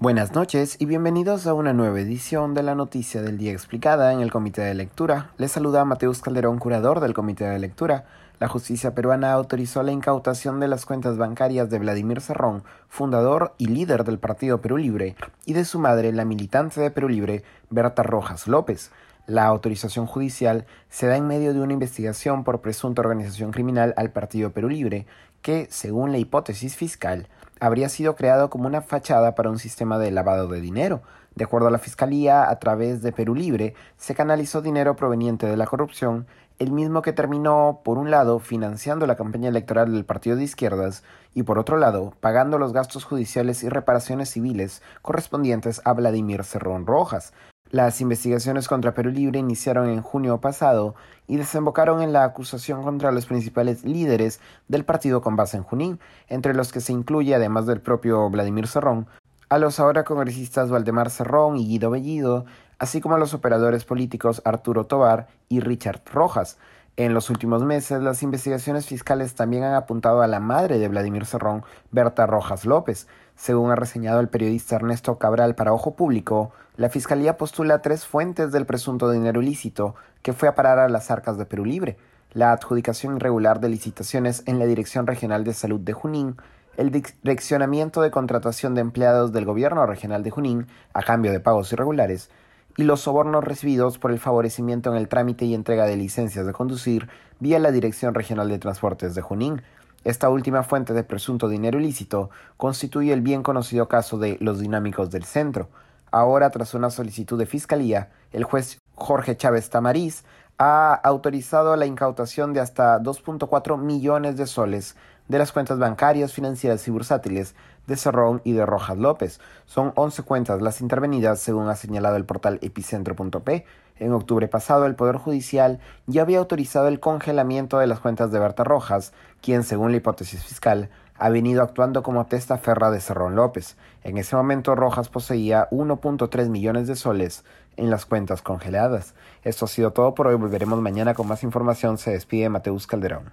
Buenas noches y bienvenidos a una nueva edición de la Noticia del Día Explicada en el Comité de Lectura. Les saluda Mateus Calderón, curador del Comité de Lectura. La justicia peruana autorizó la incautación de las cuentas bancarias de Vladimir Serrón, fundador y líder del Partido Perú Libre, y de su madre, la militante de Perú Libre, Berta Rojas López. La autorización judicial se da en medio de una investigación por presunta organización criminal al Partido Perú Libre, que, según la hipótesis fiscal, habría sido creado como una fachada para un sistema de lavado de dinero. De acuerdo a la Fiscalía, a través de Perú Libre se canalizó dinero proveniente de la corrupción, el mismo que terminó, por un lado, financiando la campaña electoral del partido de izquierdas y, por otro lado, pagando los gastos judiciales y reparaciones civiles correspondientes a Vladimir Cerrón Rojas, las investigaciones contra Perú Libre iniciaron en junio pasado y desembocaron en la acusación contra los principales líderes del partido con base en Junín, entre los que se incluye, además del propio Vladimir Cerrón, a los ahora congresistas Valdemar Cerrón y Guido Bellido, así como a los operadores políticos Arturo Tobar y Richard Rojas. En los últimos meses, las investigaciones fiscales también han apuntado a la madre de Vladimir Cerrón, Berta Rojas López, según ha reseñado el periodista Ernesto Cabral para Ojo Público, la Fiscalía postula tres fuentes del presunto dinero ilícito que fue a parar a las arcas de Perú Libre, la adjudicación irregular de licitaciones en la Dirección Regional de Salud de Junín, el direccionamiento de contratación de empleados del Gobierno Regional de Junín a cambio de pagos irregulares, y los sobornos recibidos por el favorecimiento en el trámite y entrega de licencias de conducir vía la Dirección Regional de Transportes de Junín, esta última fuente de presunto dinero ilícito constituye el bien conocido caso de los dinámicos del centro. Ahora, tras una solicitud de fiscalía, el juez Jorge Chávez Tamariz ha autorizado la incautación de hasta 2.4 millones de soles de las cuentas bancarias, financieras y bursátiles de Cerrón y de Rojas López. Son 11 cuentas las intervenidas, según ha señalado el portal epicentro.p. En octubre pasado, el Poder Judicial ya había autorizado el congelamiento de las cuentas de Berta Rojas, quien, según la hipótesis fiscal, ha venido actuando como testaferra de Cerrón López. En ese momento, Rojas poseía 1.3 millones de soles en las cuentas congeladas. Esto ha sido todo por hoy. Volveremos mañana con más información. Se despide Mateus Calderón.